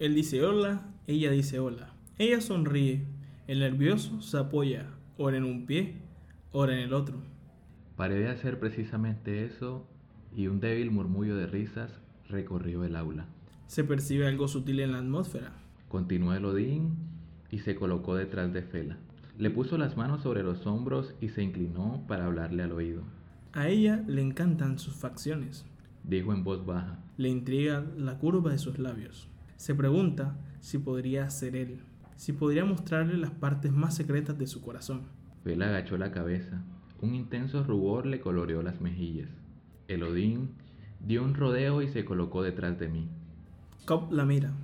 Él dice hola, ella dice hola. Ella sonríe. El nervioso se apoya, ora en un pie, ora en el otro. Paré de hacer precisamente eso y un débil murmullo de risas recorrió el aula. Se percibe algo sutil en la atmósfera. Continuó el Odín y se colocó detrás de Fela. Le puso las manos sobre los hombros y se inclinó para hablarle al oído. A ella le encantan sus facciones. Dijo en voz baja. Le intriga la curva de sus labios. Se pregunta si podría ser él, si podría mostrarle las partes más secretas de su corazón. Fela agachó la cabeza. Un intenso rubor le coloreó las mejillas. El Odín dio un rodeo y se colocó detrás de mí. Cobb la mira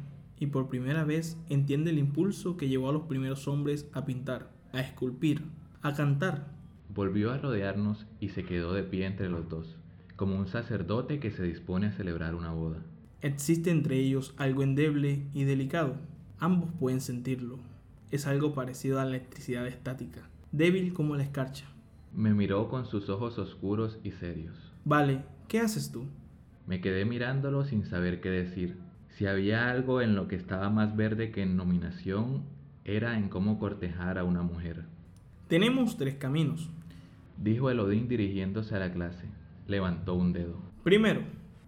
y por primera vez entiende el impulso que llevó a los primeros hombres a pintar, a esculpir, a cantar. Volvió a rodearnos y se quedó de pie entre los dos, como un sacerdote que se dispone a celebrar una boda. Existe entre ellos algo endeble y delicado. Ambos pueden sentirlo. Es algo parecido a la electricidad estática, débil como la escarcha. Me miró con sus ojos oscuros y serios. Vale, ¿qué haces tú? Me quedé mirándolo sin saber qué decir. Si había algo en lo que estaba más verde que en nominación, era en cómo cortejar a una mujer. Tenemos tres caminos. Dijo el Odín dirigiéndose a la clase. Levantó un dedo. Primero,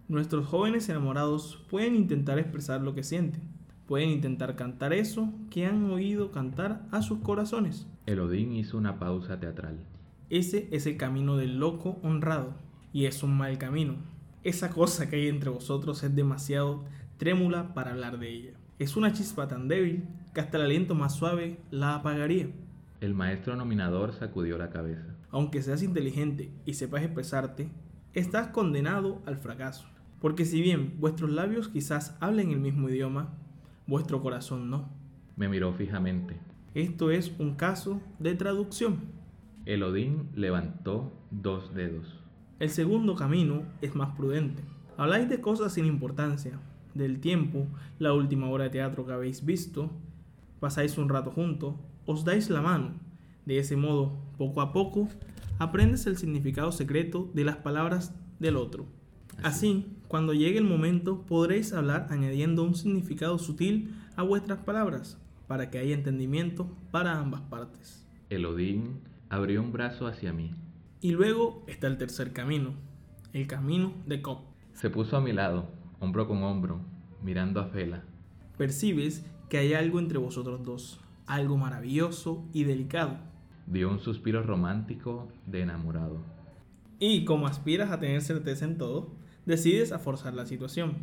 nuestros jóvenes enamorados pueden intentar expresar lo que sienten. Pueden intentar cantar eso que han oído cantar a sus corazones. El Odín hizo una pausa teatral. Ese es el camino del loco honrado. Y es un mal camino. Esa cosa que hay entre vosotros es demasiado trémula para hablar de ella. Es una chispa tan débil que hasta el aliento más suave la apagaría. El maestro nominador sacudió la cabeza. Aunque seas inteligente y sepas expresarte, estás condenado al fracaso. Porque si bien vuestros labios quizás hablen el mismo idioma, vuestro corazón no. Me miró fijamente. Esto es un caso de traducción. El Odín levantó dos dedos. El segundo camino es más prudente. Habláis de cosas sin importancia, del tiempo, la última obra de teatro que habéis visto, pasáis un rato juntos, os dais la mano. De ese modo, poco a poco, aprendes el significado secreto de las palabras del otro. Así, cuando llegue el momento, podréis hablar añadiendo un significado sutil a vuestras palabras, para que haya entendimiento para ambas partes. El Odín abrió un brazo hacia mí. Y luego está el tercer camino, el camino de Cobb. Se puso a mi lado, hombro con hombro, mirando a Fela. Percibes que hay algo entre vosotros dos, algo maravilloso y delicado. Dio un suspiro romántico de enamorado. Y como aspiras a tener certeza en todo, decides a forzar la situación.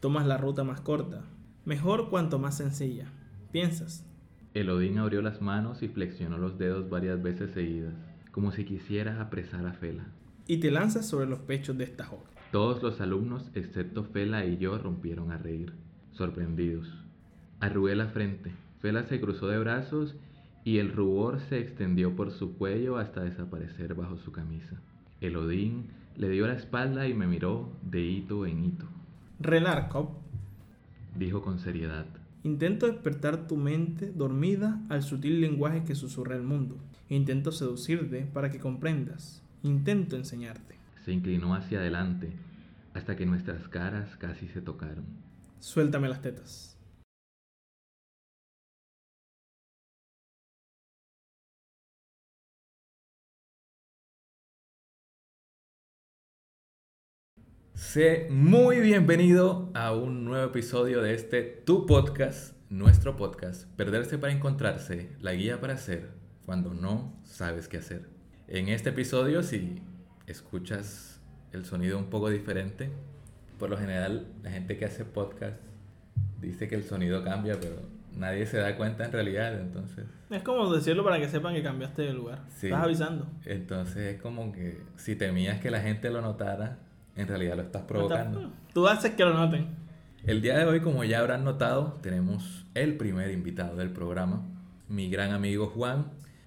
Tomas la ruta más corta, mejor cuanto más sencilla. Piensas. El Odín abrió las manos y flexionó los dedos varias veces seguidas como si quisiera apresar a Fela. Y te lanzas sobre los pechos de esta joven. Todos los alumnos, excepto Fela y yo, rompieron a reír, sorprendidos. Arrugué la frente. Fela se cruzó de brazos y el rubor se extendió por su cuello hasta desaparecer bajo su camisa. El Odín le dio la espalda y me miró de hito en hito. Renarkov, dijo con seriedad. Intento despertar tu mente dormida al sutil lenguaje que susurra el mundo. Intento seducirte para que comprendas. Intento enseñarte. Se inclinó hacia adelante hasta que nuestras caras casi se tocaron. Suéltame las tetas. Sé muy bienvenido a un nuevo episodio de este Tu Podcast, nuestro podcast, Perderse para Encontrarse, la guía para hacer cuando no sabes qué hacer. En este episodio, si escuchas el sonido un poco diferente, por lo general la gente que hace podcast dice que el sonido cambia, pero nadie se da cuenta en realidad, entonces... Es como decirlo para que sepan que cambiaste de lugar. Estás avisando. Entonces es como que si temías que la gente lo notara, en realidad lo estás provocando. Tú haces que lo noten. El día de hoy, como ya habrán notado, tenemos el primer invitado del programa, mi gran amigo Juan,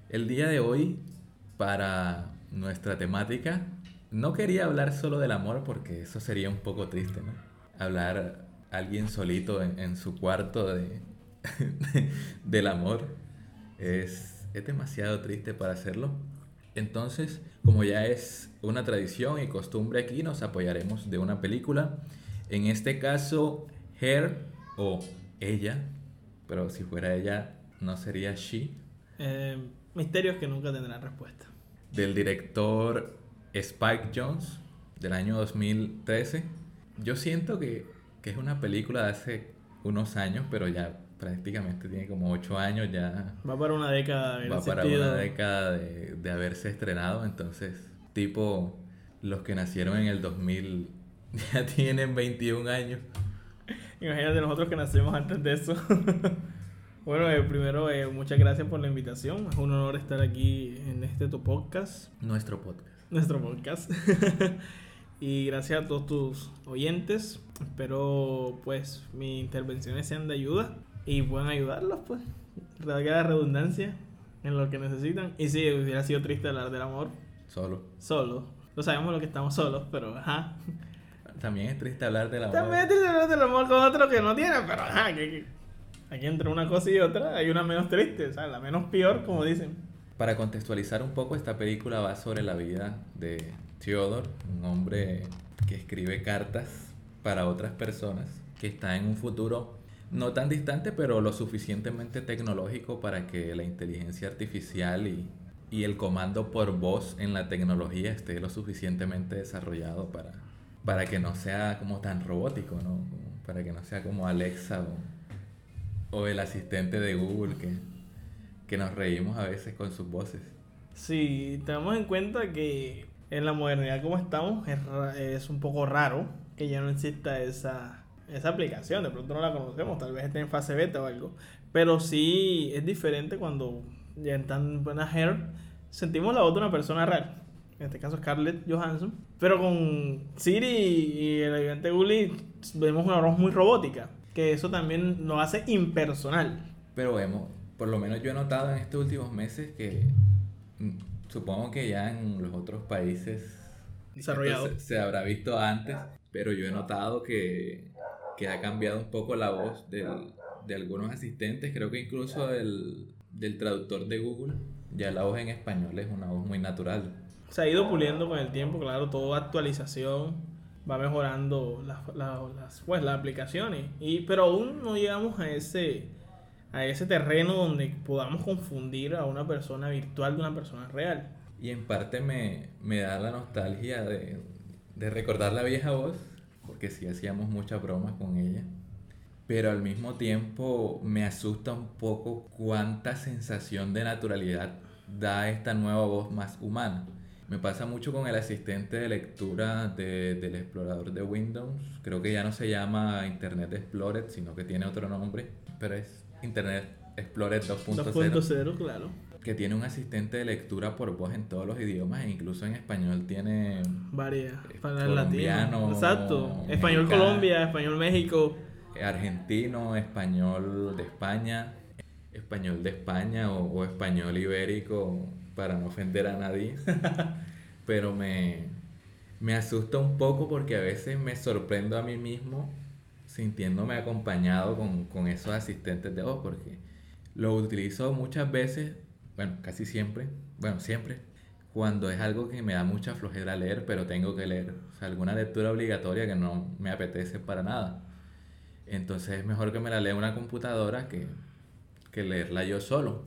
el día de hoy, para nuestra temática, no quería hablar solo del amor porque eso sería un poco triste, ¿no? Hablar alguien solito en, su cuarto de, del amor es, es demasiado triste para hacerlo. Entonces, como ya es una tradición y costumbre aquí, nos apoyaremos de una película. En este caso, Hair o ella, pero si fuera ella, no sería she. Eh, misterios que nunca tendrán respuesta. Del director Spike Jones, del año 2013. Yo siento que, que es una película de hace unos años, pero ya prácticamente tiene como ocho años ya. Va para una década. en Va el para sentido- una década de, de haberse estrenado, entonces, tipo, los que nacieron en el 2000 ya tienen 21 años. Imagínate nosotros que nacimos antes de eso. bueno, eh, primero, eh, muchas gracias por la invitación. Es un honor estar aquí en este tu podcast, Nuestro podcast. nuestro podcast. y gracias a todos tus oyentes. Espero, pues, mis intervenciones sean de ayuda y puedan ayudarlos, pues. Valga la redundancia en lo que necesitan. Y sí, hubiera sido triste hablar del amor Solo. solo. No sabemos lo que estamos solos, pero ajá. También es triste hablar del amor. También te hablar del amor con otro que no tiene, pero ajá, que, que- aquí entre una cosa y otra hay una menos triste, o sea, la menos peor, como dicen. Para contextualizar un poco, esta película va sobre la vida de Theodore, un hombre que escribe cartas para otras personas, que está en un futuro no tan distante, pero lo suficientemente tecnológico para que la inteligencia artificial y, y el comando por voz en la tecnología esté lo suficientemente desarrollado para, para que no sea como tan robótico, ¿no? Para que no sea como Alexa o, el asistente de Google que, que nos reímos a veces con sus voces. Si tenemos en cuenta que en la modernidad como estamos es, es un poco raro que ya no exista esa, esa aplicación, de pronto no la conocemos, tal vez esté en fase beta o algo, pero sí es diferente cuando ya en tan buena hair sentimos la voz de una persona real. En este caso Scarlett Johansson. Pero con Siri y el ayudante Gulli vemos una voz muy robótica. Que eso también lo hace impersonal. Pero vemos, por lo menos yo he notado en estos últimos meses que mm, supongo que ya en los otros países Desarrollado. esto Se, se habrá visto antes, pero yo he notado que, que ha cambiado un poco la voz del- de algunos asistentes, creo que incluso del, del traductor de Google, ya la voz en español es una voz muy natural. Se ha ido puliendo con el tiempo, claro, toda actualización va mejorando las, la- las, pues, las aplicaciones. Y, pero aún no llegamos a ese, a ese terreno donde podamos confundir a una persona virtual de una persona real. Y en parte me, me da la nostalgia de, de recordar la vieja voz, porque sí hacíamos muchas bromas con ella. Pero al mismo tiempo me asusta un poco cuánta sensación de naturalidad da esta nueva voz más humana. Me pasa mucho con el asistente de lectura de- del explorador de Windows. Creo que ya no se llama Internet Explorer, sino que tiene otro nombre, pero es Internet Explorer 2.0 2.0, claro. Que tiene un asistente de lectura por voz en todos los idiomas e incluso en español tiene Varias. Eh, Para el latino. Exacto. Español. Colombia, español México. argentino, español de España, español de España o, o español ibérico para no ofender a nadie. Pero me, me asusta un poco porque a veces me sorprendo a mí mismo sintiéndome acompañado con, con esos asistentes de voz porque lo utilizo muchas veces, bueno, casi siempre, bueno, siempre, cuando es algo que me da mucha flojera leer, pero tengo que leer. O sea, alguna lectura obligatoria que no me apetece para nada. Entonces es mejor que me la lea una computadora que, que leerla yo solo.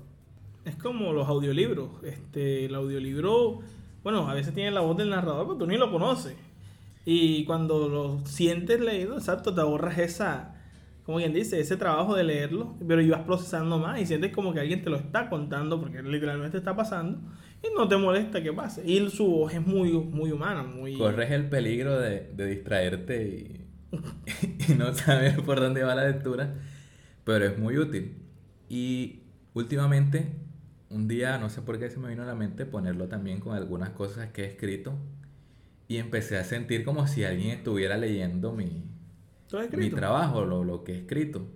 Es como los audiolibros. Este, el audiolibro, bueno, a veces tiene la voz del narrador, pero tú ni lo conoces. Y cuando lo sientes leído, exacto, te ahorras esa, como quien dice, ese trabajo de leerlo, pero ibas procesando más y sientes como que alguien te lo está contando porque literalmente está pasando y no te molesta que pase. Y su voz es muy, muy humana. Corres el peligro de, de distraerte y, y no saber por dónde va la lectura, pero es muy útil. Y últimamente, un día, no sé por qué se me vino a la mente ponerlo también con algunas cosas que he escrito y empecé a sentir como si alguien estuviera leyendo mi, ¿Todo mi escrito? trabajo, lo, lo que he escrito.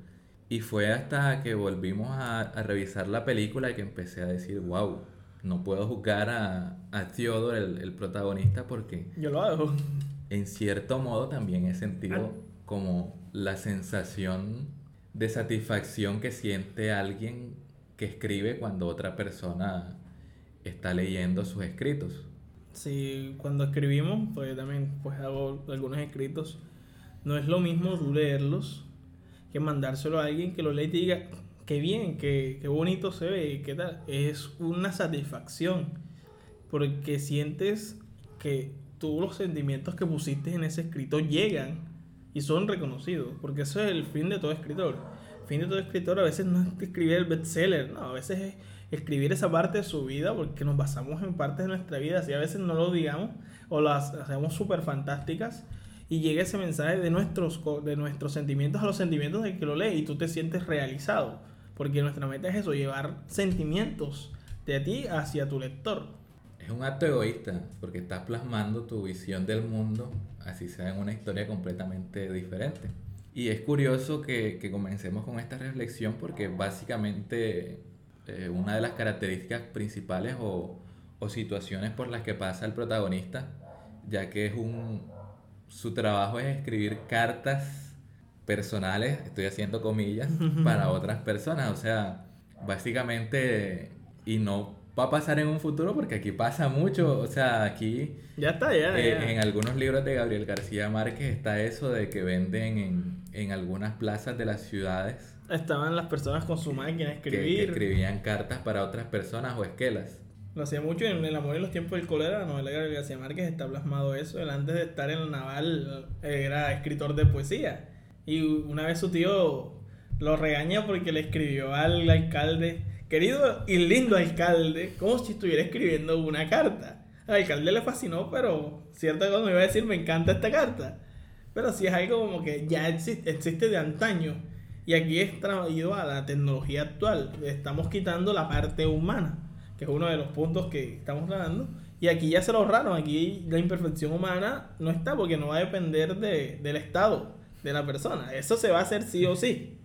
Y fue hasta que volvimos a, a revisar la película que empecé a decir, wow, no puedo juzgar a, a Theodore, el, el protagonista, porque Yo lo hago. en cierto modo también he Ah. sentido como la sensación de satisfacción que siente alguien que escribe cuando otra persona está leyendo sus escritos. Sí, cuando escribimos, pues yo también pues hago algunos escritos. No es lo mismo leerlos que mandárselo a alguien que lo lea y te diga, qué bien, qué, qué bonito se ve, qué tal. Es una satisfacción, porque sientes que todos los sentimientos que pusiste en ese escrito llegan y son reconocidos, porque eso es el fin de todo escritor. Fin de todo escritor a veces no es escribir el bestseller, no, a veces es escribir esa parte de su vida, porque nos basamos en partes de nuestra vida, así a veces no lo digamos o las hacemos súper fantásticas y llega ese mensaje de nuestros, de nuestros sentimientos a los sentimientos del que lo lee y tú te sientes realizado, porque nuestra meta es eso, llevar sentimientos de ti hacia tu lector. Es un acto egoísta, porque estás plasmando tu visión del mundo, así sea en una historia completamente diferente. Y es curioso que, que comencemos con esta reflexión porque básicamente eh, una de las características principales o, o, situaciones por las que pasa el protagonista, ya que es un, su trabajo es escribir cartas personales, estoy haciendo comillas, para otras personas. O sea, básicamente, y no va a pasar en un futuro porque aquí pasa mucho. O sea, aquí. Ya está, ya. Eh, en algunos libros de Gabriel García Márquez está eso de que venden en, en algunas plazas de las ciudades. Estaban las personas con su máquina a escribir. Que, escribían cartas para otras personas o esquelas. Lo hacía mucho en El amor en los tiempos del cólera, la novela de Gabriel García Márquez está plasmado eso. Él antes de estar en la naval era escritor de poesía. Y una vez su tío lo regaña porque le escribió al alcalde, querido y lindo alcalde, como si estuviera escribiendo una carta. Al alcalde le fascinó, pero cierto que me iba a decir, me encanta esta carta. Pero sí es algo como que ya existe, existe de antaño. Y aquí es traído a la tecnología actual. Estamos quitando la parte humana que es uno de los puntos que estamos hablando. Y aquí ya se lo ahorraron, aquí la imperfección humana no está porque no va a depender de, del estado de la persona. Eso se va a hacer sí o sí.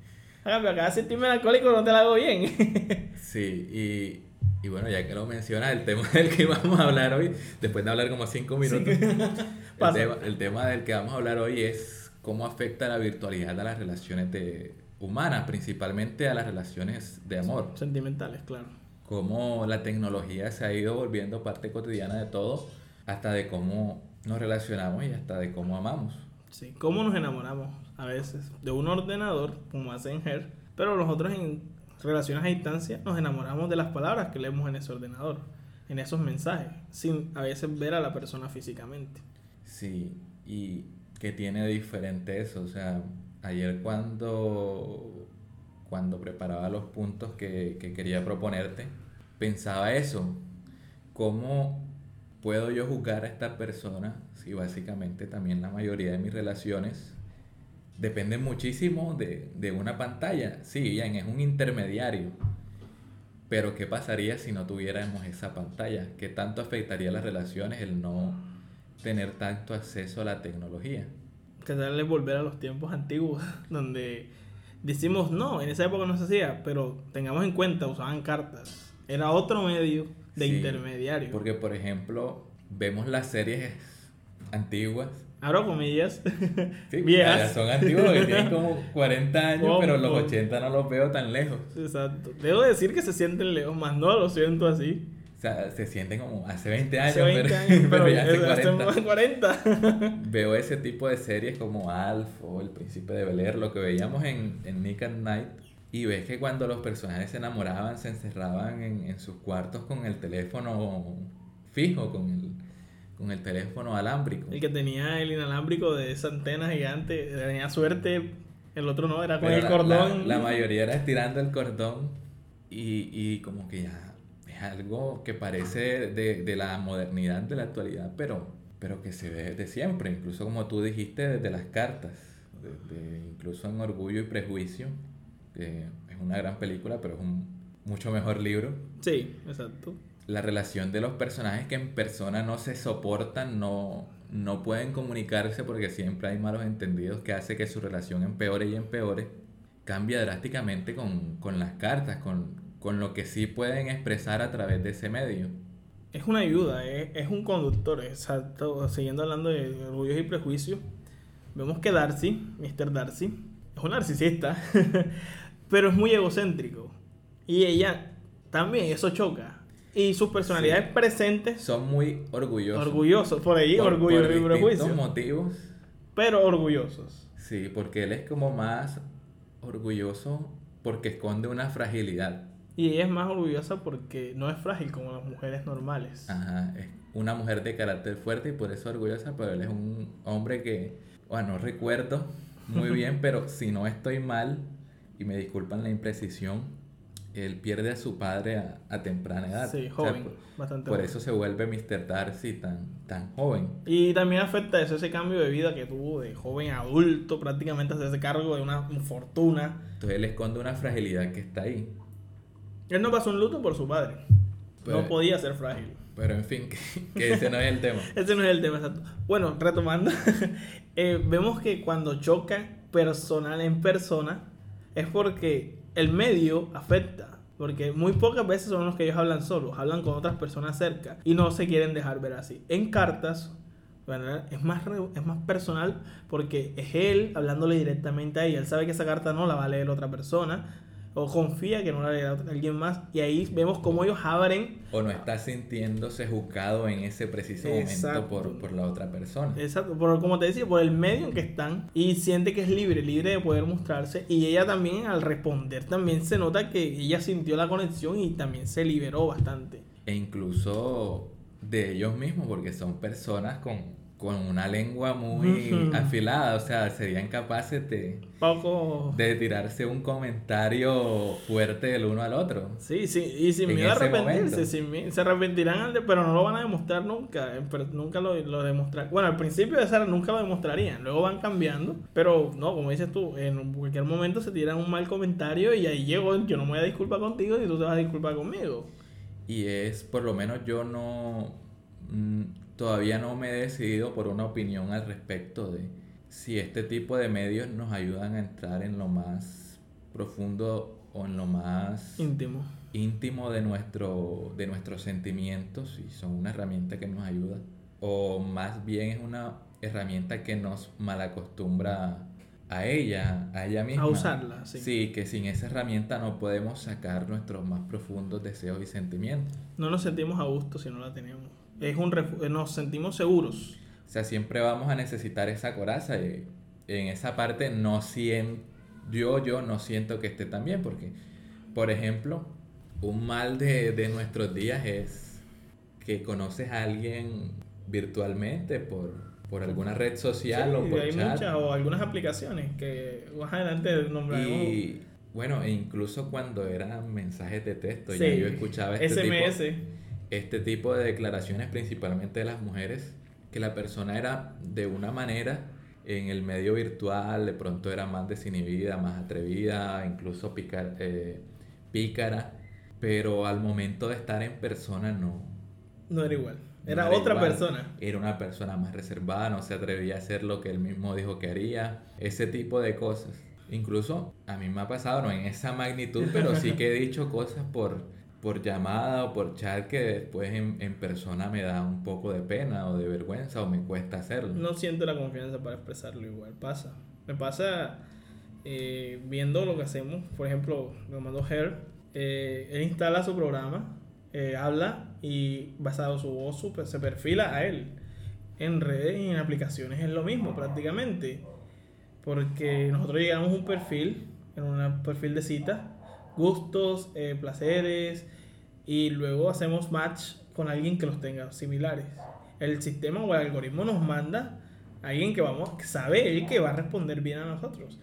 Hágame, acá sentirme alcohólico no te lo hago bien. sí, y, y, bueno, ya que lo mencionas, el tema del que vamos a hablar hoy, después de hablar como cinco minutos, el, tema, el tema del que vamos a hablar hoy es cómo afecta la virtualidad a las relaciones de, humanas, principalmente a las relaciones de amor. Sentimentales, claro cómo la tecnología se ha ido volviendo parte cotidiana de todo, hasta de cómo nos relacionamos y hasta de cómo amamos. Sí, cómo nos enamoramos a veces de un ordenador, como hacen Her, pero nosotros en relaciones a distancia nos enamoramos de las palabras que leemos en ese ordenador, en esos mensajes, sin a veces ver a la persona físicamente. Sí, y que tiene diferente eso, o sea, ayer cuando cuando preparaba los puntos que, quería proponerte, pensaba eso, ¿cómo puedo yo juzgar a esta persona si básicamente también la mayoría de mis relaciones dependen muchísimo de, una pantalla? Sí, bien, es un intermediario, pero ¿qué pasaría si no tuviéramos esa pantalla? ¿Qué tanto afectaría las relaciones el no tener tanto acceso a la tecnología? Que volver a los tiempos antiguos, donde decimos no, en esa época no se hacía, pero tengamos en cuenta, usaban cartas. Era otro medio de intermediario. Porque, por ejemplo, vemos las series antiguas. Abro comillas. Sí, viejas. Son antiguas que tienen como 40 años, pero los 80 no los veo tan lejos. Exacto. Debo decir que se sienten lejos, más no lo siento así sea, se sienten como hace 20 años, pero, ya hace 40. Veo ese tipo de series como Alf o El Príncipe de Bel lo que veíamos en, en Nick at Night. Y ves que cuando los personajes se enamoraban, se encerraban en, en sus cuartos con el teléfono fijo, con el, con el teléfono alámbrico. El que tenía el inalámbrico de esa antena gigante, tenía suerte, el otro no, era con el cordón. La, mayoría era estirando el cordón y, y como que ya algo que parece de, de, la modernidad de la actualidad, pero, pero que se ve de siempre, incluso como tú dijiste, desde las cartas, incluso en Orgullo y Prejuicio, que es una gran película, pero es un mucho mejor libro. Sí, exacto. La relación de los personajes que en persona no se soportan, no, no pueden comunicarse porque siempre hay malos entendidos que hace que su relación empeore y empeore, cambia drásticamente con, con las cartas, con, con lo que sí pueden expresar a través de ese medio. Es una ayuda, es, un conductor, exacto. Siguiendo hablando de orgullos y prejuicios, vemos que Darcy, Mr. Darcy, es un narcisista, pero es muy egocéntrico. Y ella también, eso choca. Y sus personalidades presentes son muy orgullosos. Orgullosos, por ahí, orgullo y prejuicio. motivos. Pero orgullosos. Sí, porque él es como más orgulloso porque esconde una fragilidad. Y ella es más orgullosa porque no es frágil como las mujeres normales. Ajá, es una mujer de carácter fuerte y por eso orgullosa, pero él es un hombre que, bueno, no recuerdo muy bien, pero si no estoy mal, y me disculpan la imprecisión, él pierde a su padre a, temprana edad. Sí, joven, bastante Por eso se vuelve Mr. Darcy tan, tan joven. Y también afecta eso, ese cambio de vida que tuvo de joven a adulto, prácticamente hacerse cargo de una fortuna. Entonces él esconde una fragilidad que está ahí. Él no pasó un luto por su padre. no pues, podía ser frágil. Pero en fin, que, ese no es el tema. ese no es el tema, exacto. Bueno, retomando, eh, vemos que cuando choca personal en persona es porque el medio afecta. Porque muy pocas veces son los que ellos hablan solos, hablan con otras personas cerca y no se quieren dejar ver así. En cartas es más, es más personal porque es él hablándole directamente a ella. Él sabe que esa carta no la va a leer otra persona o confía que no la lea alguien más. Y ahí vemos cómo ellos abren. O no está sintiéndose juzgado en ese preciso momento por, por, la otra persona. Exacto por, como te decía por el medio en que están. Y siente que es libre libre de poder mostrarse. Y ella también al responder también se nota que ella sintió la conexión y también se liberó bastante. E incluso de ellos mismos porque son personas con con una lengua muy afilada, o sea, serían capaces de, Poco... de tirarse un comentario fuerte del uno al otro. Sí, sí, y sin miedo a arrepentirse, se arrepentirán, pero no lo van a demostrar nunca, nunca lo, lo demostrarán. Bueno, al principio de esa nunca lo demostrarían, luego van cambiando, pero no, como dices tú, en cualquier momento se tiran un mal comentario y ahí llego, yo no me voy a disculpar contigo y tú te vas a disculpar conmigo. Y es, por lo menos yo no mm, todavía no me he decidido por una opinión al respecto de si este tipo de medios nos ayudan a entrar en lo más profundo o en lo más íntimo, íntimo de, nuestro, de nuestros sentimientos y son una herramienta que nos ayuda o más bien es una herramienta que nos malacostumbra a ella, a ella misma. A usarla, sí. Sí, que sin esa herramienta no podemos sacar nuestros más profundos deseos y sentimientos. No nos sentimos a gusto si no la tenemos es un nos sentimos seguros. O sea, siempre vamos a necesitar esa coraza. Y en esa parte no siento, yo, yo no siento que esté tan bien, porque, por ejemplo, un mal de, de nuestros días es que conoces a alguien virtualmente por, por alguna red social o por hay Muchas, o algunas aplicaciones que más adelante nombraremos. Y bueno, incluso cuando eran mensajes de texto, ya yo escuchaba este SMS este tipo de declaraciones, principalmente de las mujeres, que la persona era de una manera en el medio virtual, de pronto era más desinhibida, más atrevida, incluso eh, pícara, pero al momento de estar en persona no. No era igual. Era, otra persona. Era una persona más reservada, no se atrevía a hacer lo que él mismo dijo que haría, ese tipo de cosas. Incluso a mí me ha pasado, no en esa magnitud, pero sí que he dicho cosas por por llamada o por chat que después en, en, persona me da un poco de pena o de vergüenza o me cuesta hacerlo. No siento la confianza para expresarlo igual, pasa. Me pasa eh, viendo lo que hacemos, por ejemplo, me mandó Her, eh, él instala su programa, eh, habla y basado su voz se perfila a él. En redes y en aplicaciones es lo mismo prácticamente. Porque nosotros llegamos a un perfil, en un perfil de cita, gustos, placeres, y luego hacemos match con alguien que los tenga similares. El sistema o el algoritmo nos manda a alguien que vamos, que sabe él que va a responder bien a nosotros.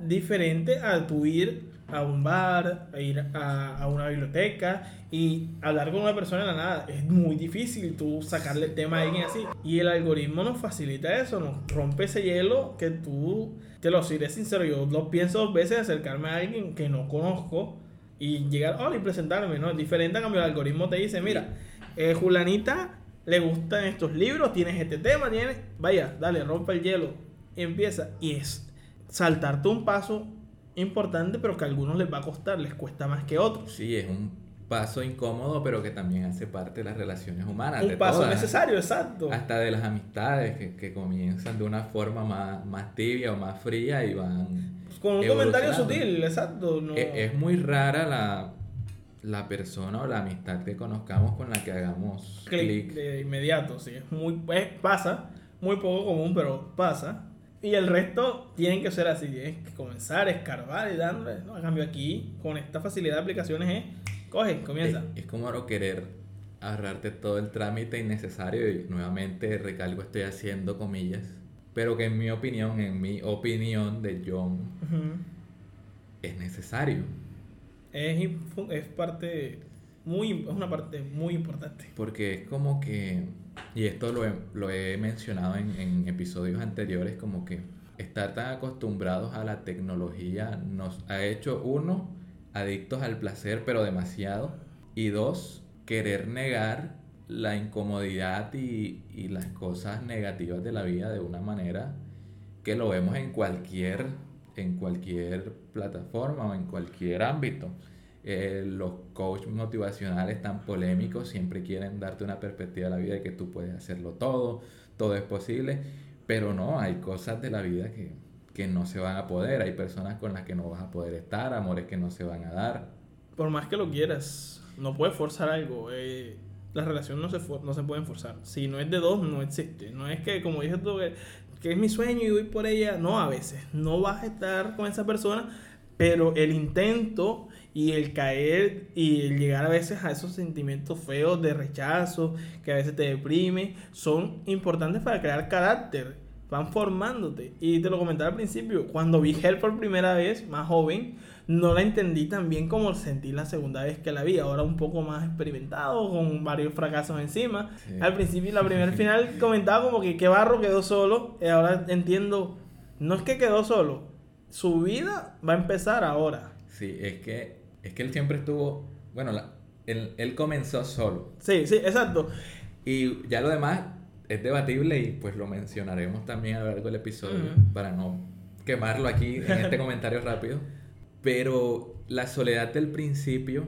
Diferente a tu ir a un bar, a ir a, a, una biblioteca y hablar con una persona de la nada. Es muy difícil tú sacarle el tema a alguien así. Y el algoritmo nos facilita eso, nos rompe ese hielo que tú, te lo diré sincero, yo lo pienso dos veces acercarme a alguien que no conozco y llegar, hola, y presentarme, ¿no? Es diferente a cambio el algoritmo te dice, mira, eh, Julanita le gustan estos libros, tienes este tema, tienes, vaya, dale, rompe el hielo, empieza. Y es saltarte un paso importante, pero que a algunos les va a costar, les cuesta más que a otros. Sí, es un paso incómodo, pero que también hace parte de las relaciones humanas. Un paso necesario, exacto. Hasta de las amistades que, que, comienzan de una forma más, más tibia o más fría y van con un comentario sutil, exacto. E, es, muy rara la, la persona o la amistad que conozcamos con la que hagamos clic. De inmediato, sí. muy, pasa, muy poco común, pero pasa. Y el resto tienen que ser así, tienes que comenzar, escarbar y dándole. No, a cambio aquí, con esta facilidad de aplicaciones es, coge, comienza. Es, es como no querer ahorrarte todo el trámite innecesario y nuevamente recalco estoy haciendo comillas, pero que en mi opinión, en mi opinión de John, Ujú. es necesario. es, es parte muy, es una parte muy importante. Porque es como que, y esto lo he, lo he mencionado en, en episodios anteriores, como que estar tan acostumbrados a la tecnología nos ha hecho, uno, adictos al placer, pero demasiado, y dos, querer negar la incomodidad y, y las cosas negativas de la vida de una manera que lo vemos en cualquier, en cualquier plataforma o en cualquier ámbito. Eh, los coaches motivacionales tan polémicos siempre quieren darte una perspectiva de la vida de que tú puedes hacerlo todo, todo es posible, pero no, hay cosas de la vida que, que no se van a poder, hay personas con las que no vas a poder estar, amores que no se van a dar. Por más que lo quieras, no puedes forzar algo. eh, las relaciones no se, for- no se pueden forzar. Si no es de dos, no existe. No es que, como dije tú, que, que es mi sueño y voy por ella. No, a veces. No vas a estar con esa persona, pero el intento y el caer y el llegar a veces a esos sentimientos feos de rechazo, que a veces te deprime, son importantes para crear carácter. Van formándote. Y te lo comentaba al principio, cuando vi Hell por primera vez, más joven, no la entendí tan bien como sentí la segunda vez que la vi. Ahora un poco más experimentado, con varios fracasos encima. Sí. Al principio, la primera final comentaba como que qué barro quedó solo. Y ahora entiendo, no es que quedó solo, su vida va a empezar ahora. Sí, es que, es que él siempre estuvo, bueno, la- él, él comenzó solo Sí, sí, exacto. y ya lo demás es debatible y pues lo mencionaremos también a lo largo del episodio Ujú. para no quemarlo aquí en este comentario rápido. Pero la soledad del principio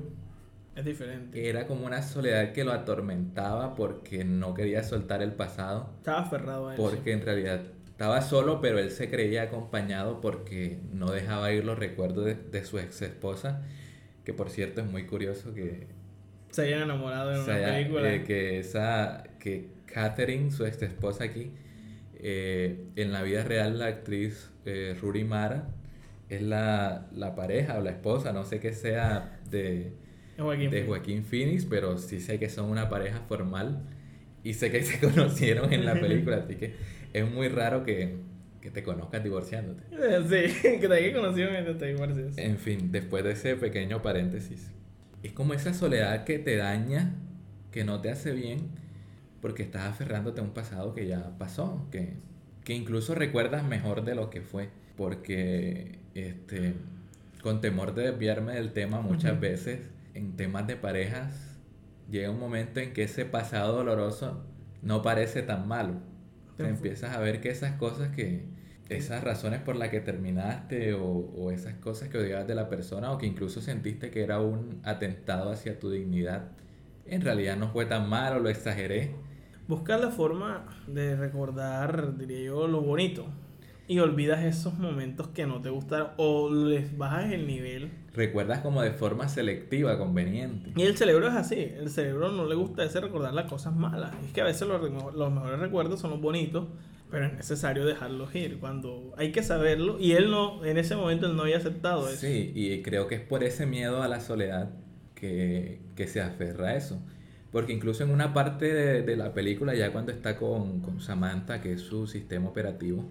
Es diferente. era como una soledad que lo atormentaba porque no quería soltar el pasado, Estaba aferrado a eso. porque en realidad estaba solo, pero él se creía acompañado porque no dejaba ir los recuerdos de, de su ex esposa, que por cierto es muy curioso que, Se hayan enamorado en una sea, película. eh, que esa que Catherine, su ex esposa aquí, eh, en la vida real la actriz eh, Ruri Mara es la, la pareja o la esposa, no sé qué sea de, Joaquín. de Joaquín Phoenix, pero sí sé que son una pareja formal y sé que se conocieron en la película, así que es muy raro que, que te conozcas divorciándote. Sí, que te haya conocido mientras te divorcias. En fin, después de ese pequeño paréntesis, es como esa soledad que te daña, que no te hace bien, porque estás aferrándote a un pasado que ya pasó, que, que incluso recuerdas mejor de lo que fue, porque este, con temor de desviarme del tema muchas veces, en temas de parejas, llega un momento en que ese pasado doloroso no parece tan malo. Te empiezas a ver que esas cosas que, esas razones por las que terminaste o, o esas cosas que odiabas de la persona o que incluso sentiste que era un atentado hacia tu dignidad, en realidad no fue tan malo, lo exageré. Buscar la forma de recordar, diría yo, lo bonito. Y olvidas esos momentos que no te gustaron o les bajas el nivel. Recuerdas como de forma selectiva, conveniente. Y el cerebro es así. El cerebro no le gusta ese recordar las cosas malas. Es que a veces los, los mejores recuerdos son los bonitos, pero es necesario dejarlos ir. Cuando hay que saberlo. Y él no, en ese momento él no había aceptado eso. Sí, y creo que es por ese miedo a la soledad que, que se aferra a eso. Porque incluso en una parte de, de la película, ya cuando está con, con Samantha, que es su sistema operativo,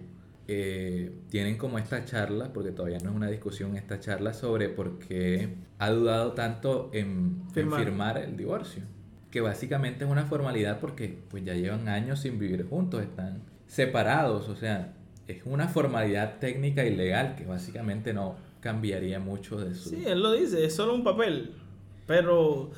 eh, tienen como esta charla, porque todavía no es una discusión, esta charla sobre por qué ha dudado tanto en firmar el divorcio. Que básicamente es una formalidad porque pues ya llevan años sin vivir juntos, están separados, o sea, es una formalidad técnica y legal que básicamente no cambiaría mucho de su... Sí, él lo dice, es solo un papel. Pero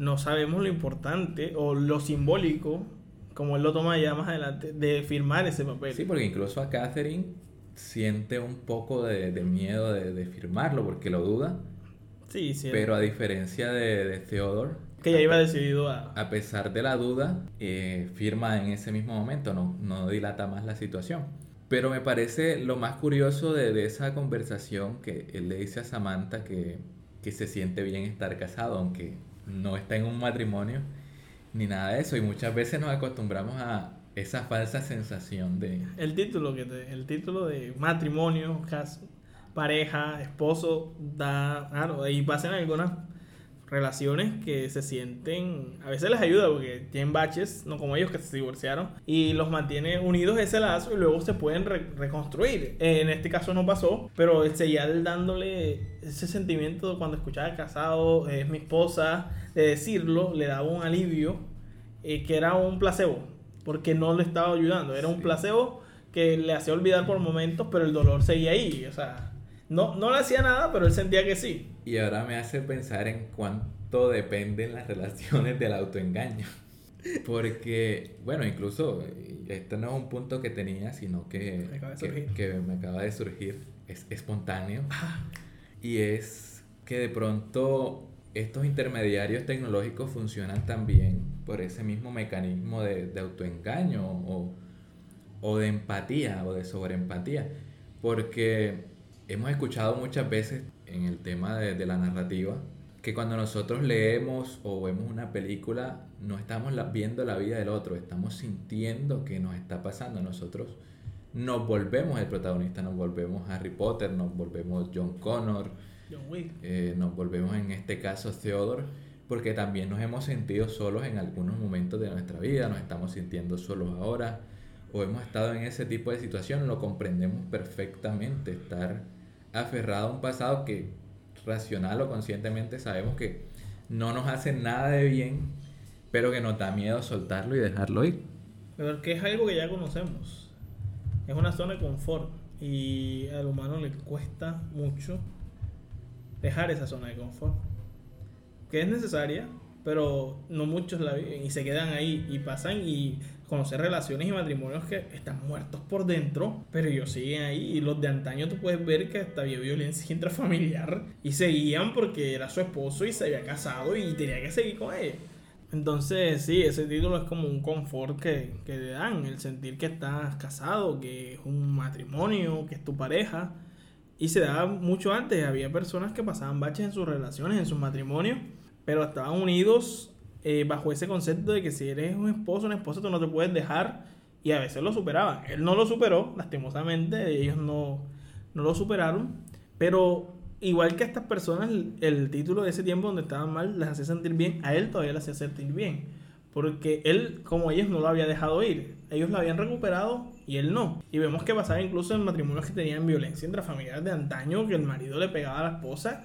no sabemos lo importante o lo simbólico, como él lo toma ya más adelante, de firmar ese papel. Sí, porque incluso a Catherine siente un poco de, de miedo de, de firmarlo porque lo duda, sí, sí. pero a diferencia de, de Theodore, que ya iba decidido a... a pesar de la duda, eh, firma en ese mismo momento, no, no dilata más la situación. Pero me parece lo más curioso de, de esa conversación que él le dice a Samantha que, que se siente bien estar casado, aunque no está en un matrimonio ni nada de eso. Y muchas veces nos acostumbramos a, esa falsa sensación de... El título, que te- el título de matrimonio, caso, pareja, esposo, da, claro, y pasan algunas relaciones que se sienten, a veces les ayuda porque tienen baches, no como ellos que se divorciaron, y los mantiene unidos ese lazo y luego se pueden re- reconstruir. En este caso no pasó, pero seguía dándole ese sentimiento cuando escuchaba casado, es mi esposa, de decirlo, le daba un alivio eh, que era un placebo, porque no le estaba ayudando, era un placebo que le hacía olvidar por momentos, pero el dolor seguía ahí, o sea, no, no le hacía nada, pero él sentía que sí. Y ahora me hace pensar en cuánto dependen las relaciones del autoengaño. Porque, bueno, incluso, este no es un punto que tenía, sino que, Me acaba de que, surgir. que me acaba de surgir, es espontáneo. Y es que de pronto estos intermediarios tecnológicos funcionan también por ese mismo mecanismo de, de autoengaño o, o de empatía o de sobreempatía. Porque hemos escuchado muchas veces en el tema de, de la narrativa que cuando nosotros leemos o vemos una película no estamos viendo la vida del otro, estamos sintiendo que nos está pasando. Nosotros nos volvemos el protagonista, nos volvemos Harry Potter, nos volvemos John Connor, John Wick. eh, nos volvemos en este caso Theodore, porque también nos hemos sentido solos en algunos momentos de nuestra vida, nos estamos sintiendo solos ahora, o hemos estado en ese tipo de situación, lo comprendemos perfectamente, estar aferrado a un pasado que racional o conscientemente sabemos que no nos hace nada de bien, pero que nos da miedo soltarlo y dejarlo ir. Pero que es algo que ya conocemos. Es una zona de confort. Y al humano le cuesta mucho dejar esa zona de confort. Que es necesaria, pero no muchos la viven y se quedan ahí y pasan y conocer relaciones y matrimonios que están muertos por dentro, pero ellos siguen ahí y los de antaño tú puedes ver que hasta había violencia intrafamiliar y seguían porque era su esposo y se había casado y tenía que seguir con ella. Entonces, sí, ese título es como un confort que, que le dan, el sentir que estás casado, que es un matrimonio, que es tu pareja. Y se daba mucho antes, había personas que pasaban baches en sus relaciones, en sus matrimonios, pero estaban unidos eh, bajo ese concepto de que si eres un esposo, una esposa, tú no te puedes dejar. Y a veces lo superaban. Él no lo superó, lastimosamente, ellos no, no lo superaron. Pero igual que a estas personas, el, título de ese tiempo donde estaban mal les hacía sentir bien, a él todavía le hacía sentir bien. Porque él, como ellos, no lo había dejado ir. Ellos lo habían recuperado y él no. Y vemos que pasaba incluso en matrimonios que tenían violencia intrafamiliar de antaño, que el marido le pegaba a la esposa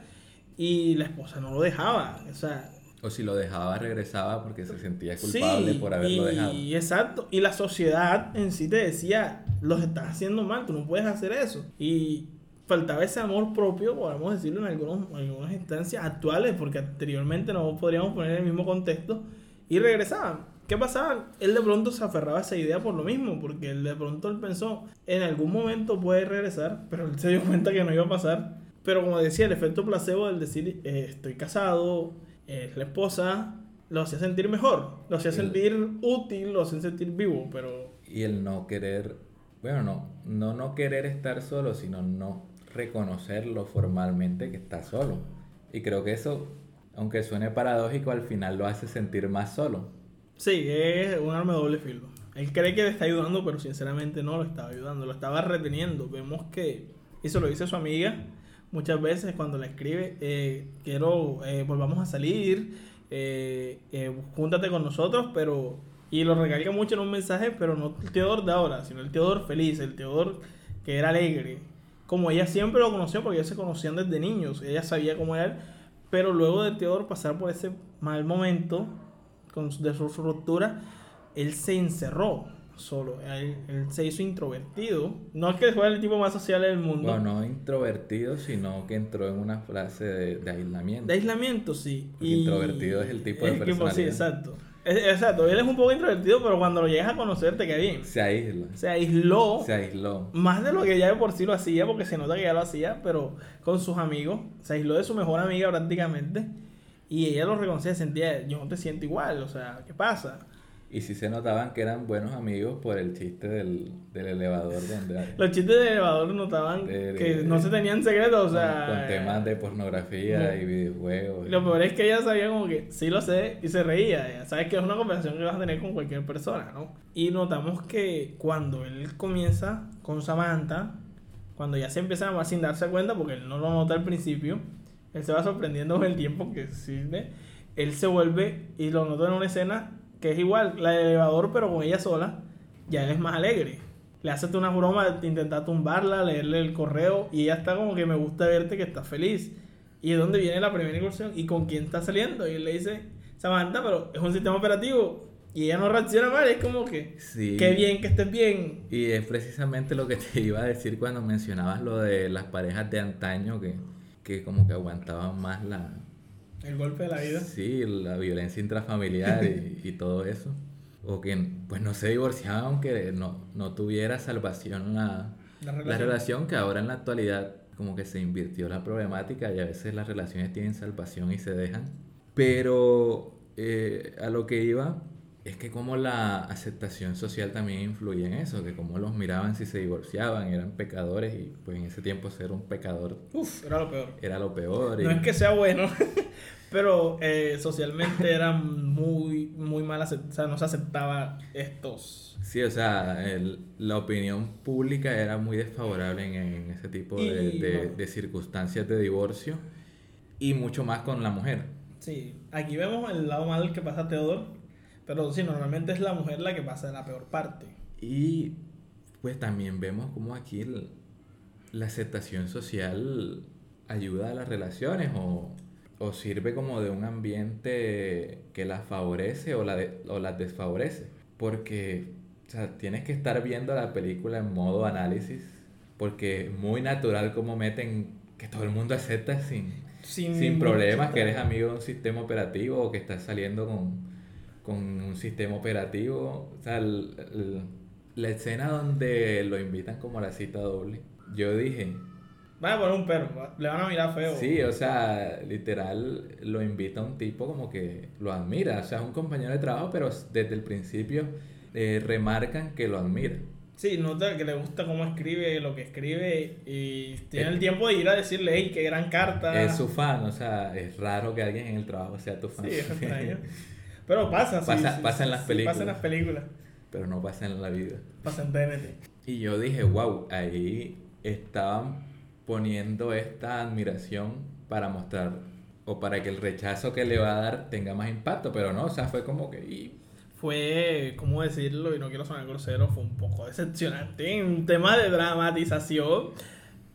y la esposa no lo dejaba. O sea, O si lo dejaba, regresaba porque se sentía culpable por haberlo y, dejado. Exacto. Y la sociedad en sí te decía, los estás haciendo mal, tú no puedes hacer eso. Y faltaba ese amor propio, podemos decirlo en, algunos, en algunas instancias actuales, porque anteriormente no podríamos poner el mismo contexto, y regresaban. ¿Qué pasaba? Él de pronto se aferraba a esa idea por lo mismo, porque él de pronto él pensó, en algún momento puede regresar, pero él se dio cuenta que no iba a pasar. Pero como decía, el efecto placebo del decir, eh, estoy casado, es la esposa, lo hacía sentir mejor, lo hacía El- sentir útil, lo hacía sentir vivo, pero Y el no querer, bueno, no, no no querer estar solo, sino no reconocerlo formalmente que está solo. Y creo que eso, aunque suene paradójico, al final lo hace sentir más solo. sí, es un arma de doble filo. Él cree que le está ayudando, pero sinceramente no lo estaba ayudando, lo estaba reteniendo. Vemos que, y se lo dice su amiga muchas veces cuando le escribe, eh, quiero, eh, volvamos a salir, eh, eh, júntate con nosotros, pero... Y lo recalca mucho en un mensaje, pero no el Teodor de ahora, sino el Teodor feliz, el Teodor que era alegre. Como ella siempre lo conoció, porque ellos se conocían desde niños, ella sabía cómo era pero luego de Teodor pasar por ese mal momento con su ruptura, él se encerró solo, él, él se hizo introvertido. No es que fuera el tipo más social del mundo. Bueno, no introvertido, sino que entró en una frase de, de aislamiento. De aislamiento, sí. Introvertido es el tipo de que, pues, Sí, personalidad. exacto. Es- exacto, él es un poco introvertido, pero cuando lo llegas a conocer te queda bien. Se aísla. Se aisló Se aisló. más de lo que ya de por sí lo hacía, porque se nota que ya lo hacía, pero con sus amigos. Se aisló de su mejor amiga prácticamente. Y ella lo reconocía, sentía, yo no te siento igual, o sea, ¿qué pasa? Y sí se notaban que eran buenos amigos por el chiste del, del elevador donde... Los chistes del elevador notaban De- de- que no se tenían secretos, o sea... con temas de pornografía no. y videojuegos. Y Lo peor es que ella sabía como que sí lo sé y se reía. Sabes que es una conversación que vas a tener con cualquier persona, ¿no? Y notamos que cuando él comienza con Samantha, cuando ya se empieza a sin darse cuenta, porque él no lo nota al principio, él se va sorprendiendo con el tiempo que sirve. Él se vuelve y lo nota en una escena que es igual, la del elevador, pero con ella sola. Ya él es más alegre. Le hace una broma de intentar tumbarla, leerle el correo y ella está como que me gusta verte que estás feliz. Y es donde viene la primera incursión y con quién está saliendo. Y él le dice, Samantha, pero es un sistema operativo. Y ella no reacciona mal, es como que, Sí. qué bien que estés bien. Y es precisamente lo que te iba a decir cuando mencionabas lo de las parejas de antaño que, que como que aguantaban más la, El golpe de la vida. sí, la violencia intrafamiliar y, y todo eso. O que pues no se divorciaban aunque no, no tuviera salvación la, La la relación. relación, que ahora en la actualidad como que se invirtió la problemática y a veces las relaciones tienen salvación y se dejan. Pero eh, a lo que iba es que como la aceptación social también influye en eso, que como los miraban si se divorciaban, eran pecadores y pues en ese tiempo ser un pecador Uf, era lo peor. era lo peor. y- No es que sea bueno, pero eh, socialmente era muy, muy mal aceptado. O sea, no se aceptaba estos. Sí, o sea, el- la opinión pública era muy desfavorable en, en ese tipo de, de- de circunstancias de divorcio y mucho más con la mujer. Sí, aquí vemos el lado mal que pasa Teodoro, pero sí, normalmente es la mujer la que pasa la peor parte. Y pues también vemos como aquí el- la aceptación social ayuda a las relaciones o, o sirve como de un ambiente que las favorece o, la de- o las desfavorece. Porque o sea, tienes que estar viendo la película en modo análisis porque es muy natural como meten que todo el mundo acepta sin, Sin, sin problemas, que eres amigo de un sistema operativo o que estás saliendo con, con un sistema operativo. O sea, el- el- la escena donde lo invitan como a la cita doble. Yo dije, Van a poner un perro, le van a mirar feo. sí, o sea, literal lo invita un tipo como que lo admira. O sea, es un compañero de trabajo, pero desde el principio eh, remarcan que lo admira. Sí, nota que le gusta cómo escribe, lo que escribe y tiene Eh, el tiempo de ir a decirle, hey, qué gran carta. Es su fan, o sea, es raro que alguien en el trabajo sea tu fan. Sí, es extraño. Pero pasa, sí, Pasa- sí, pasa en las sí, películas. Pasa en las películas. pero no pasa en la vida. Pasa en TNT. Y yo dije, wow, ahí estaban poniendo esta admiración para mostrar o para que el rechazo que le va a dar tenga más impacto, pero no, o sea, fue como que... y- Fue, ¿cómo decirlo? Y no quiero sonar grosero, fue un poco decepcionante en un tema de dramatización.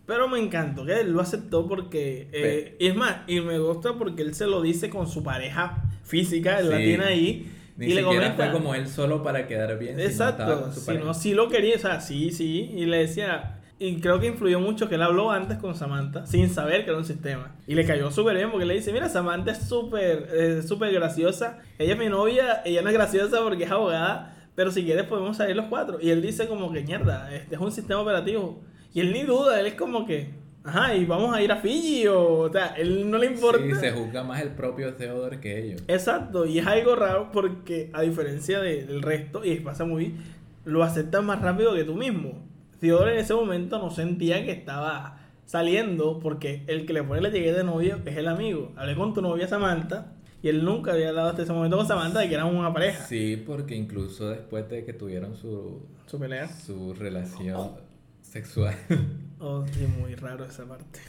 Pero me encantó que él lo aceptó porque... eh, y es más, y me gusta porque él se lo dice con su pareja física, él la Sí. tiene ahí. Ni y le comenta... fue como él solo para quedar bien. Exacto, si no, sí lo quería, o sea, sí, sí, y le decía, y creo que influyó mucho que él habló antes con Samantha, sin saber que era un sistema, y le cayó súper bien porque le dice, mira, Samantha es súper, eh, súper graciosa, ella es mi novia, ella no es graciosa porque es abogada, pero si quieres podemos salir los cuatro, y él dice como que, mierda, este es un sistema operativo, y él ni duda, él es como que, ajá, y vamos a ir a Fiji, o, o sea, él no le importa. Sí, se juzga más el propio Theodore que ellos. Exacto, y es algo raro porque a diferencia de- del resto, y pasa muy, lo aceptas más rápido que tú mismo. Theodore en ese momento no sentía que estaba saliendo porque el que le pone la etiqueta de novio es el amigo. Hablé con tu novia Samantha y él nunca había hablado hasta ese momento con Samantha de que eran una pareja. Sí, porque incluso después de que tuvieron su, Su pelea. su relación sexual, Oh, sí, muy raro esa parte.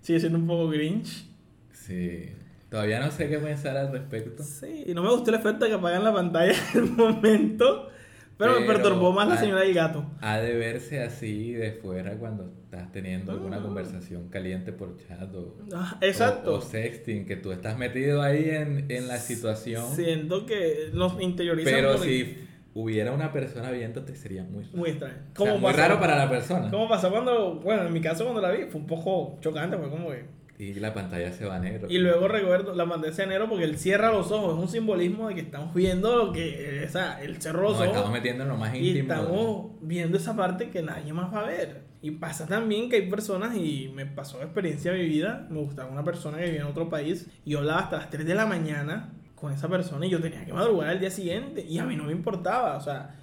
Sigue siendo un poco grinch. sí, todavía no sé qué pensar al respecto. Sí, y no me gustó el efecto de que apagan la pantalla en el momento. Pero, me perturbó más la señora del gato. Ha de verse así de fuera cuando estás teniendo alguna Ah. conversación caliente por chat o, Ah, exacto. o, o sexting, que tú estás metido ahí en, en la situación. Siento que nos interiorizan pero si hubiera una persona viéndote sería muy raro. Muy extraño. O sea, muy raro para la persona. ¿Cómo pasó cuando, bueno, en mi caso cuando la vi fue un poco chocante, fue como que... Y la pantalla se va negro. Y luego recuerdo, la mandé ese enero porque él cierra los ojos, es un simbolismo de que estamos viendo lo que, o sea, él cerró los Nos estamos ojos metiendo en lo más y íntimo. estamos viendo esa parte que nadie más va a ver. Y pasa también que hay personas, y me pasó experiencia de mi vida, me gustaba una persona que vivía en otro país y yo hablaba hasta las 3 de la mañana con esa persona y yo tenía que madrugar al día siguiente y a mí no me importaba, o sea,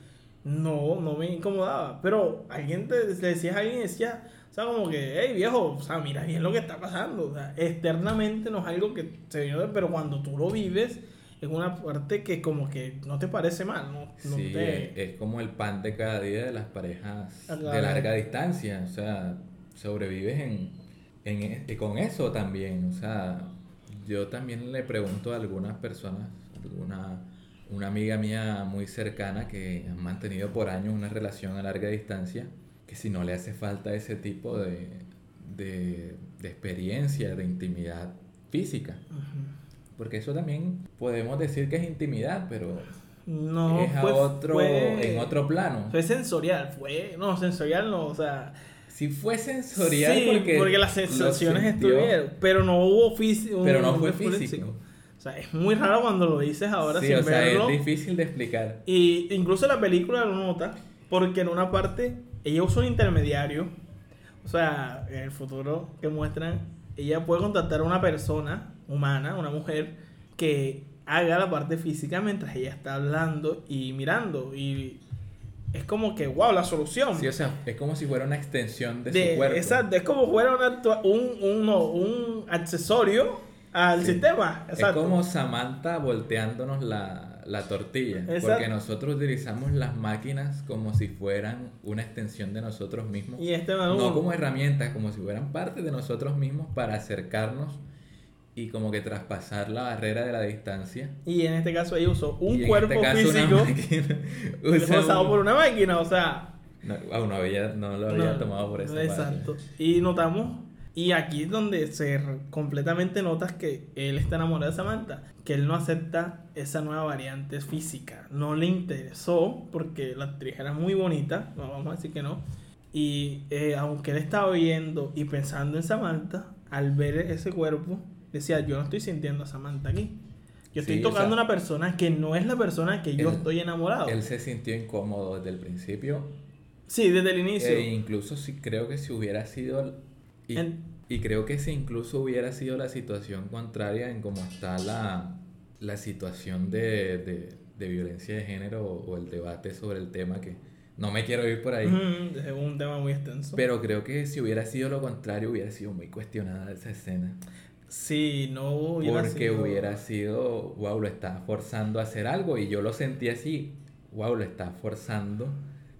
no, no me incomodaba. Pero alguien te, le decías a alguien decía, sea, como que, hey viejo, o sea, mira bien lo que está pasando. O sea, externamente no es algo que se vino de, pero cuando tú lo vives, es una parte que como que no te parece mal, ¿no? no Sí, te- es, es como el pan de cada día de las parejas de larga distancia. O sea, sobrevives en, en, e- con eso también. O sea, yo también le pregunto a algunas personas, alguna, una amiga mía muy cercana que han mantenido por años una relación a larga distancia, que si no le hace falta ese tipo de, de, de experiencia, de intimidad física. Porque eso también podemos decir que es intimidad, pero No, es a fue- otro, fue- en otro plano. Fue sensorial, fue, no, sensorial no, o sea, Si fue sensorial sí, porque, las sensaciones sintió, estuvieron, pero no hubo físico. Pero no fue físico. O sea, es muy raro cuando lo dices ahora Sí, sin o sea, verlo. es difícil de explicar. Y incluso la película lo nota, porque en una parte ella usa un intermediario. O sea, en el futuro que muestran, ella puede contactar a una persona humana, una mujer, que haga la parte física mientras ella está hablando y mirando. Y es como que, wow, la solución. Sí, o sea, es como si fuera una extensión de, De- su cuerpo. Exacto, es como fuera una un, un, no, un accesorio al Sí. sistema. Es como Samantha volteándonos la, la tortilla. Exacto. Porque nosotros utilizamos las máquinas como si fueran una extensión de nosotros mismos. Y este No como herramientas, como si fueran parte de nosotros mismos para acercarnos y como que traspasar la barrera de la distancia. Y en este caso ella usó un Y en cuerpo este físico máquina usa usado un- por una máquina, o sea. No, aún no, había, no lo había no, tomado por esa Exacto. parte. Y notamos, y aquí es donde se completamente notas que él está enamorado de Samantha, que él no acepta esa nueva variante física. No le interesó porque la actriz era muy bonita, no vamos a decir que no. Y eh, aunque él estaba viendo y pensando en Samantha, al ver ese cuerpo, decía, yo no estoy sintiendo a Samantha aquí. Yo estoy Sí, o tocando sea, a una persona que no es la persona que yo él- estoy enamorado. Él se sintió incómodo desde el principio. sí, desde el inicio. E incluso si creo que si hubiera sido. Y, En- y creo que si incluso hubiera sido la situación contraria en cómo está la, la situación de, de, de violencia de género o, o el debate sobre el tema, que no me quiero ir por ahí. Es un tema muy extenso. Pero creo que si hubiera sido lo contrario, hubiera sido muy cuestionada esa escena. Sí, no hubiera Porque sido- hubiera sido, wow, lo está forzando a hacer algo. Y yo lo sentí así, wow, lo está forzando